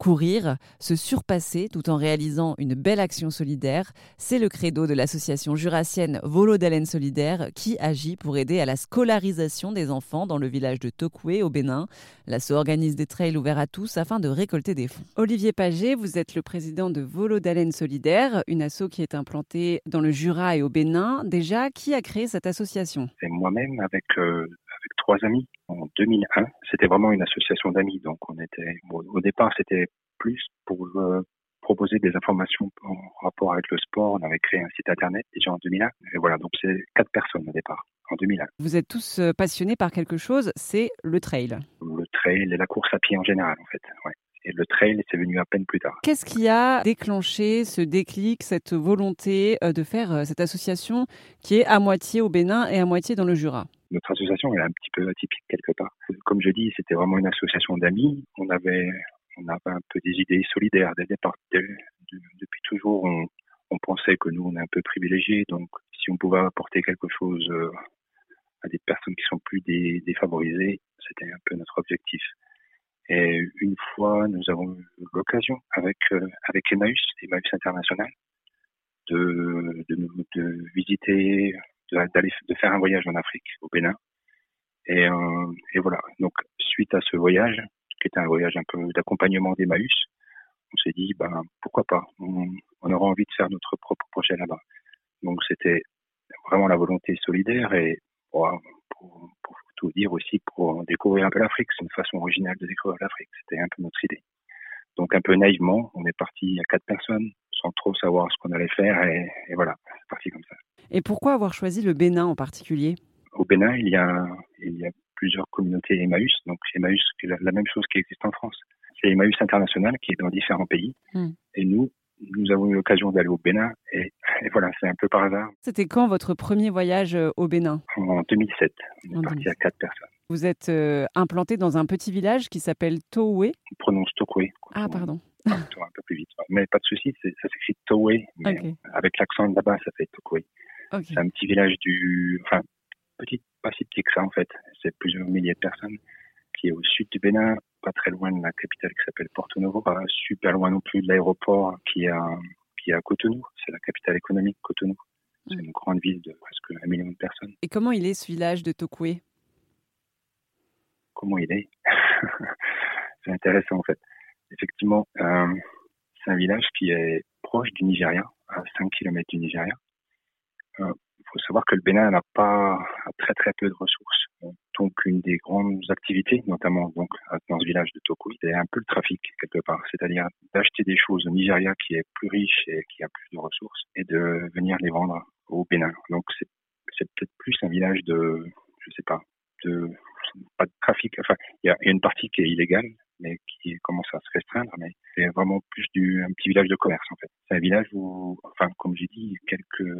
Courir, se surpasser tout en réalisant une belle action solidaire, c'est le credo de l'association jurassienne Volo d'Haleine Solidaire qui agit pour aider à la scolarisation des enfants dans le village de Tokwe au Bénin. L'asso organise des trails ouverts à tous afin de récolter des fonds. Olivier Paget, vous êtes le président de Volo d'Haleine Solidaire, une asso qui est implantée dans le Jura et au Bénin. Déjà, qui a créé cette association? C'est moi-même avec euh, avec trois amis en 2001. C'était vraiment une association d'amis, donc on était au départ c'était plus pour euh, proposer des informations en rapport avec le sport. On avait créé un site internet déjà en 2001. Et voilà, donc c'est quatre personnes au départ en 2001. Vous êtes tous euh, passionnés par quelque chose, c'est le trail. Le trail et la course à pied en général en fait. Et le trail, c'est venu à peine plus tard. Qu'est-ce qui a déclenché ce déclic, cette volonté euh, de faire cette association qui est à moitié au Bénin et à moitié dans le Jura? Notre association est un petit peu atypique quelque part. Comme je dis, c'était vraiment une association d'amis. On avait, on avait un peu des idées solidaires dès le départ. depuis toujours, on, on, pensait que nous, on est un peu privilégiés. Donc, si on pouvait apporter quelque chose euh, à des personnes qui sont plus défavorisées, c'était un peu notre objectif. Et une fois, nous avons eu l'occasion avec euh, avec Emmaüs, Emmaüs International, de, de, visiter d'aller faire un voyage en Afrique, au Bénin. Et, euh, et voilà. Donc suite à ce voyage, qui était un voyage un peu d'accompagnement d'Emmaüs, on s'est dit ben pourquoi pas? On, aura envie de faire notre propre projet là-bas. Donc c'était vraiment la volonté solidaire et pour, pour, pour, tout dire aussi pour découvrir un peu l'Afrique. C'est une façon originale de découvrir l'Afrique. C'était un peu notre idée. Donc un peu naïvement, on est parti à quatre personnes sans trop savoir ce qu'on allait faire et, et voilà, c'est parti comme ça. Et pourquoi avoir choisi le Bénin en particulier? Au Bénin, il y, a, il y a plusieurs communautés Emmaüs. Donc Emmaüs, c'est la, même chose qui existe en France. C'est Emmaüs international qui est dans différents pays. Hmm. Et nous, nous avons eu l'occasion d'aller au Bénin et, voilà, c'est un peu par hasard. C'était quand votre premier voyage euh, au Bénin? En 2007. On est parti à quatre personnes. Vous êtes euh, implanté dans un petit village qui s'appelle Towé On prononce Tokwe. Ah, pardon. Un peu plus vite. Mais pas de souci, ça s'écrit Towé. Avec l'accent là-bas, ça fait Tokwe. C'est un petit village du, enfin, petit, pas si petit que ça en fait. C'est plusieurs milliers de personnes qui est au sud du Bénin, pas très loin de la capitale qui s'appelle Porto Novo, pas super loin non plus de l'aéroport qui est à, qui est à Cotonou. C'est la capitale économique Cotonou. C'est mm. une grande ville de presque un million de personnes. Et comment il est ce village de Tokwe Comment il est? C'est intéressant en fait. Effectivement, euh, c'est un village qui est proche du Nigeria, à 5 km du Nigeria. Euh, faut savoir que le Bénin n'a pas très très peu de ressources. Donc une des grandes activités, notamment donc dans ce village de Tokui, c'est un peu le trafic quelque part, c'est-à-dire d'acheter des choses au Nigeria qui est plus riche et qui a plus de ressources et de venir les vendre au Bénin. Donc c'est peut-être plus un village de, je sais pas, de pas de trafic. Enfin, il y a, une partie qui est illégale, mais qui commence à se restreindre. Mais c'est vraiment plus du un petit village de commerce en fait. C'est un village où, enfin, comme j'ai dit, quelques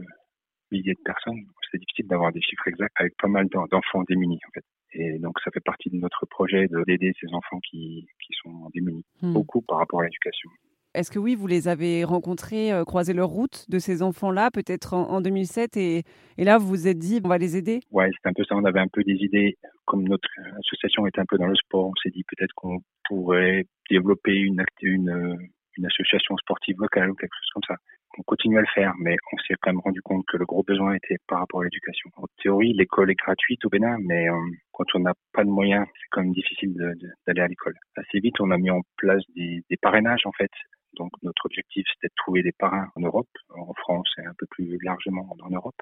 milliers de personnes. C'est difficile d'avoir des chiffres exacts avec pas mal d'enfants démunis en fait. Et donc ça fait partie de notre projet d'aider ces enfants qui, qui sont démunis, hmm. beaucoup par rapport à l'éducation. Est-ce que oui, vous les avez rencontrés, euh, croisé leur route de ces enfants-là, peut-être en, 2007, et, et, là vous vous êtes dit, on va les aider? Ouais, c'est un peu ça. On avait un peu des idées, comme notre association est un peu dans le sport, on s'est dit peut-être qu'on pourrait développer une, une, une association sportive locale ou quelque chose comme ça on continue à le faire, mais on s'est quand même rendu compte que le gros besoin était par rapport à l'éducation. En théorie, l'école est gratuite au Bénin, mais euh, quand on n'a pas de moyens, c'est quand même difficile d'aller à l'école. Assez vite, on a mis en place des, parrainages, en fait. Donc, notre objectif, c'était de trouver des parrains en Europe, en France et un peu plus largement en Europe,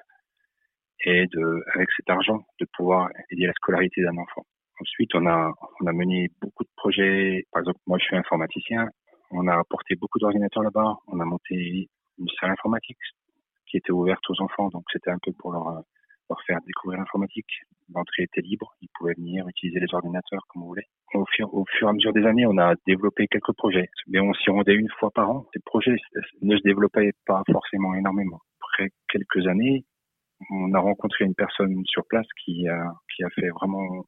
et de, avec cet argent, de pouvoir aider la scolarité d'un enfant. Ensuite, on a, on a mené beaucoup de projets. Par exemple, moi, je suis informaticien. On a apporté beaucoup d'ordinateurs là-bas. On a monté une salle informatique qui était ouverte aux enfants. Donc c'était un peu pour leur, leur faire découvrir l'informatique. L'entrée était libre, ils pouvaient venir utiliser les ordinateurs comme vous voulez. Au fur, au fur et à mesure des années, on a développé quelques projets, mais on s'y rendait une fois par an. Ces projets ne se développaient pas forcément énormément. Après quelques années, on a rencontré une personne sur place qui a, qui a fait vraiment,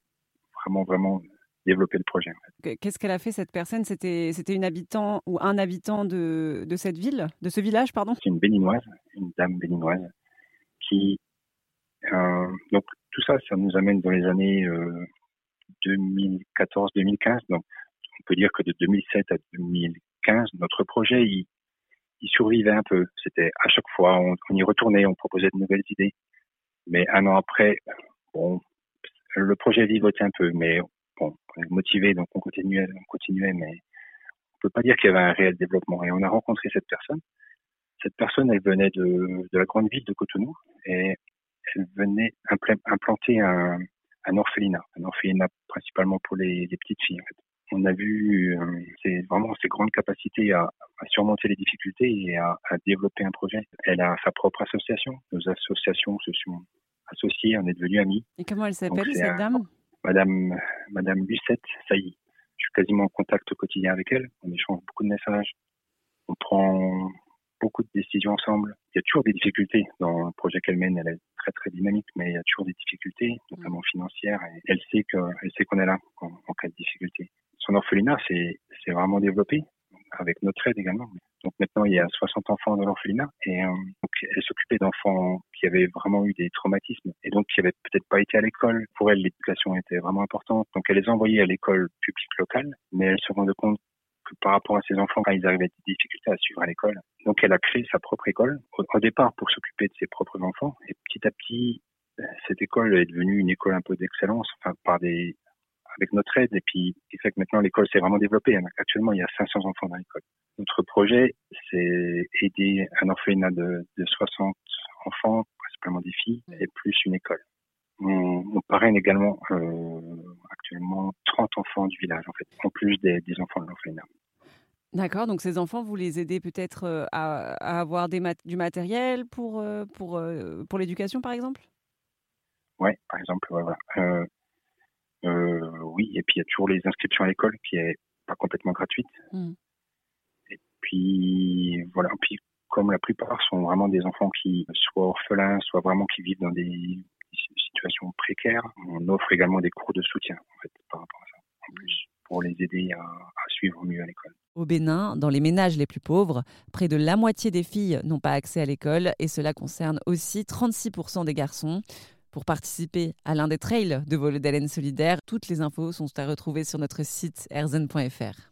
vraiment, vraiment développer le projet. Qu'est-ce qu'elle a fait cette personne? C'était c'était une habitant ou un habitant de, de cette ville, de ce village, pardon? C'est une béninoise, une dame béninoise qui euh, donc tout ça, ça nous amène dans les années 2014-2015. Euh, donc on peut dire que de 2007 à 2015, notre projet, il, il survivait un peu. C'était à chaque fois, on, y retournait, on proposait de nouvelles idées. Mais un an après, bon, le projet vivotait un peu, mais bon, on est motivé, donc on continuait, on continuait, mais on peut pas dire qu'il y avait un réel développement. Et on a rencontré cette personne. Cette personne, elle venait de, de la grande ville de Cotonou et elle venait implanter un, un orphelinat, un orphelinat principalement pour les, les petites filles. En fait on a vu euh, c'est vraiment ses grandes capacités à, surmonter les difficultés et à, développer un projet. Elle a sa propre association. Nos associations se sont associées, on est devenus amis. Et comment elle s'appelle cette dame? Madame Madame Lucette Sailly. Je suis quasiment en contact quotidien avec elle. On échange beaucoup de messages. On prend beaucoup de décisions ensemble. Il y a toujours des difficultés dans le projet qu'elle mène. Elle est très très dynamique, mais il y a toujours des difficultés, notamment financières. Elle sait que, elle sait qu'on est là en, cas de difficulté son orphelinat s'est vraiment développé avec notre aide également. Donc maintenant, il y a 60 enfants dans l'orphelinat et euh, elle s'occupait d'enfants qui avaient vraiment eu des traumatismes et donc qui avaient peut-être pas été à l'école. Pour elle, l'éducation était vraiment importante. Donc elle les envoyait à l'école publique locale, mais elle se rendait compte que par rapport à ces enfants, quand ils arrivaient à des difficultés à suivre à l'école, donc elle a créé sa propre école au, départ pour s'occuper de ses propres enfants et petit à petit, cette école est devenue une école un peu d'excellence, enfin par des avec notre aide et puis qui fait que maintenant l'école s'est vraiment développée. Actuellement, il y a 500 enfants dans l'école. Notre projet, c'est aider un orphelinat de, de 60 enfants, principalement des filles, et plus une école. On, on parraine également euh, actuellement 30 enfants du village, en fait, en plus des, des enfants de l'orphelinat. D'accord, donc ces enfants, vous les aidez peut-être euh, à, à, avoir des mat du matériel pour, euh, pour, pour l'éducation, par exemple? Oui, par exemple, voilà. Euh, oui, et puis il y a toujours les inscriptions à l'école qui est pas complètement gratuite. Mm. Et puis voilà, puis comme la plupart sont vraiment des enfants qui soient orphelins, soit vraiment qui vivent dans des situations précaires, on offre également des cours de soutien en fait par rapport à ça. En plus pour les aider à, à suivre mieux à l'école. Au Bénin, dans les ménages les plus pauvres, près de la moitié des filles n'ont pas accès à l'école et cela concerne aussi 36% des garçons. Pour participer à l'un des trails de vol d'haleine solidaire, toutes les infos sont à retrouver sur notre site erzen.fr.